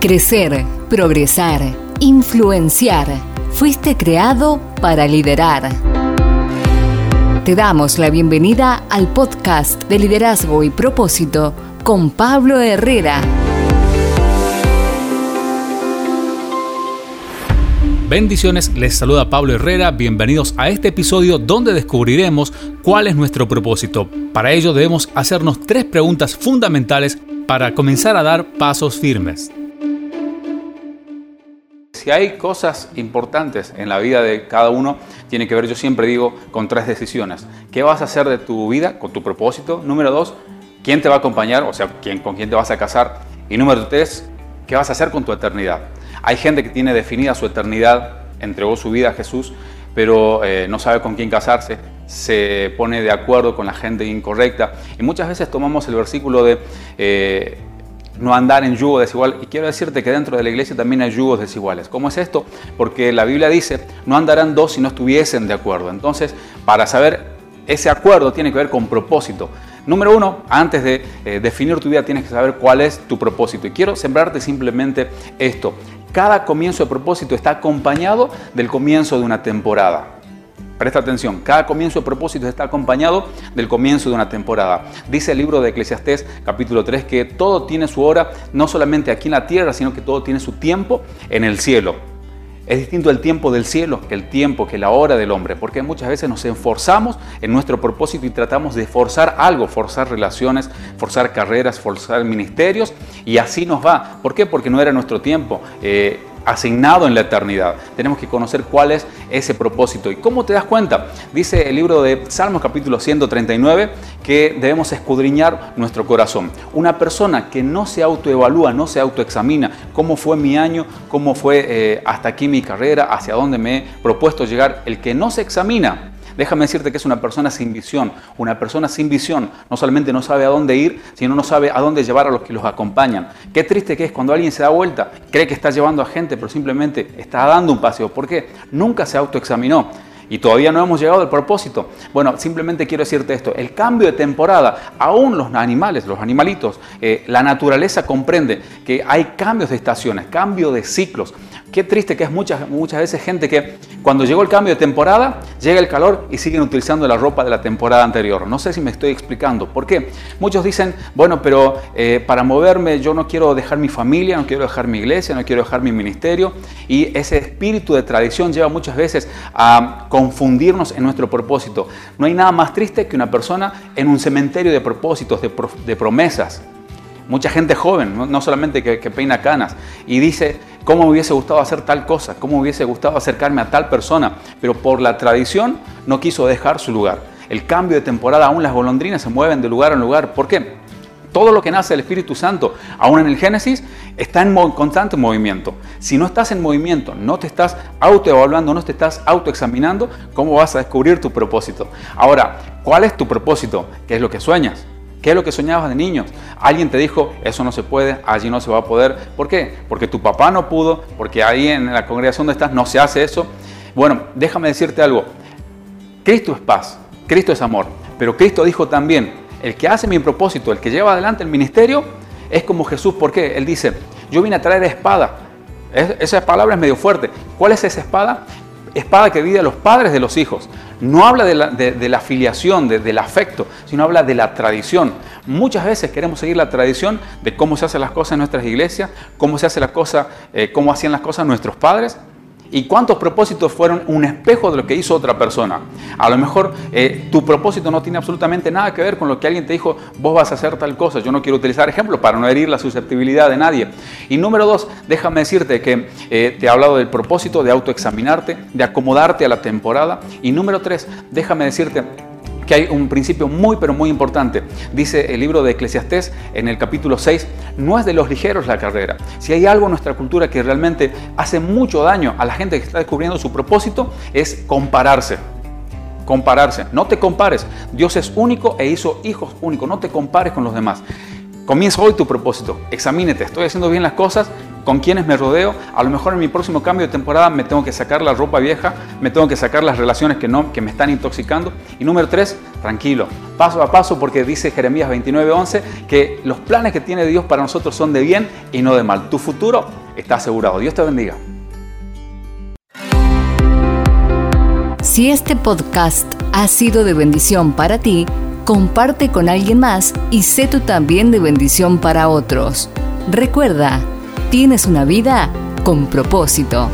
Crecer, progresar, influenciar. Fuiste creado para liderar. Te damos la bienvenida al podcast de liderazgo y propósito con Pablo Herrera. Bendiciones, les saluda Pablo Herrera, bienvenidos a este episodio donde descubriremos cuál es nuestro propósito. Para ello debemos hacernos tres preguntas fundamentales para comenzar a dar pasos firmes. Si hay cosas importantes en la vida de cada uno, tiene que ver, yo siempre digo, con tres decisiones. ¿Qué vas a hacer de tu vida con tu propósito? Número dos, ¿quién te va a acompañar? O sea, ¿quién, con quién te vas a casar. Y número tres, ¿qué vas a hacer con tu eternidad? Hay gente que tiene definida su eternidad, entregó su vida a Jesús, pero eh, no sabe con quién casarse, se pone de acuerdo con la gente incorrecta. Y muchas veces tomamos el versículo de... Eh, no andar en yugo desigual. Y quiero decirte que dentro de la iglesia también hay yugos desiguales. ¿Cómo es esto? Porque la Biblia dice, no andarán dos si no estuviesen de acuerdo. Entonces, para saber ese acuerdo tiene que ver con propósito. Número uno, antes de eh, definir tu vida tienes que saber cuál es tu propósito. Y quiero sembrarte simplemente esto. Cada comienzo de propósito está acompañado del comienzo de una temporada. Presta atención, cada comienzo de propósito está acompañado del comienzo de una temporada. Dice el libro de Eclesiastés capítulo 3 que todo tiene su hora, no solamente aquí en la tierra, sino que todo tiene su tiempo en el cielo. Es distinto el tiempo del cielo que el tiempo, que la hora del hombre, porque muchas veces nos esforzamos en nuestro propósito y tratamos de forzar algo, forzar relaciones, forzar carreras, forzar ministerios, y así nos va. ¿Por qué? Porque no era nuestro tiempo. Eh, asignado en la eternidad. Tenemos que conocer cuál es ese propósito. ¿Y cómo te das cuenta? Dice el libro de Salmos capítulo 139 que debemos escudriñar nuestro corazón. Una persona que no se autoevalúa, no se autoexamina, cómo fue mi año, cómo fue eh, hasta aquí mi carrera, hacia dónde me he propuesto llegar, el que no se examina, Déjame decirte que es una persona sin visión. Una persona sin visión no solamente no sabe a dónde ir, sino no sabe a dónde llevar a los que los acompañan. Qué triste que es cuando alguien se da vuelta, cree que está llevando a gente, pero simplemente está dando un paseo. ¿Por qué? Nunca se autoexaminó y todavía no hemos llegado al propósito. Bueno, simplemente quiero decirte esto, el cambio de temporada, aún los animales, los animalitos, eh, la naturaleza comprende que hay cambios de estaciones, cambio de ciclos. Qué triste que es muchas, muchas veces gente que cuando llegó el cambio de temporada, llega el calor y siguen utilizando la ropa de la temporada anterior. No sé si me estoy explicando. ¿Por qué? Muchos dicen, bueno, pero eh, para moverme yo no quiero dejar mi familia, no quiero dejar mi iglesia, no quiero dejar mi ministerio. Y ese espíritu de tradición lleva muchas veces a confundirnos en nuestro propósito. No hay nada más triste que una persona en un cementerio de propósitos, de, promesas. Mucha gente joven, no, solamente que, que peina canas, y dice, cómo me hubiese gustado hacer tal cosa, cómo me hubiese gustado acercarme a tal persona, pero por la tradición no quiso dejar su lugar. El cambio de temporada, aún las golondrinas se mueven de lugar en lugar. ¿Por qué? Todo lo que nace del Espíritu Santo, aún en el Génesis, está en constante movimiento. Si no estás en movimiento, no te estás autoevaluando, no te estás autoexaminando, ¿cómo vas a descubrir tu propósito? Ahora, ¿cuál es tu propósito? ¿Qué es lo que sueñas? ¿Qué es lo que soñabas de niños? Alguien te dijo, eso no se puede, allí no se va a poder. ¿Por qué? Porque tu papá no pudo, porque ahí en la congregación donde estás no se hace eso. Bueno, déjame decirte algo. Cristo es paz, Cristo es amor. Pero Cristo dijo también, el que hace mi propósito, el que lleva adelante el ministerio, es como Jesús. ¿Por qué? Él dice, yo vine a traer espada. esa palabra es medio fuerte. ¿Cuál es esa espada? Espada que divide a los padres de los hijos. No habla de la, afiliación, del afecto, sino habla de la tradición. Muchas veces queremos seguir la tradición de cómo se hacen las cosas en nuestras iglesias, cómo se hace la cosa, eh, cómo hacían las cosas nuestros padres, ¿Y cuántos propósitos fueron un espejo de lo que hizo otra persona? A lo mejor eh, tu propósito no tiene absolutamente nada que ver con lo que alguien te dijo, vos vas a hacer tal cosa. Yo no quiero utilizar ejemplos para no herir la susceptibilidad de nadie. Y número dos, déjame decirte que eh, te he hablado del propósito de autoexaminarte, de acomodarte a la temporada. Y número tres, déjame decirte que hay un principio muy pero muy importante. Dice el libro de Eclesiastés en el capítulo 6, no es de los ligeros la carrera. Si hay algo en nuestra cultura que realmente hace mucho daño a la gente que está descubriendo su propósito, es compararse. Compararse. No te compares. Dios es único e hizo hijos únicos. No te compares con los demás. Comienza hoy tu propósito. Examínete. ¿Estoy haciendo bien las cosas? Con quienes me rodeo. A lo mejor en mi próximo cambio de temporada me tengo que sacar la ropa vieja, me tengo que sacar las relaciones que, no, que me están intoxicando. Y número tres, tranquilo, paso a paso, porque dice Jeremías 29:11 que los planes que tiene Dios para nosotros son de bien y no de mal. Tu futuro está asegurado. Dios te bendiga. Si este podcast ha sido de bendición para ti, comparte con alguien más y sé tú también de bendición para otros. Recuerda, tienes una vida con propósito.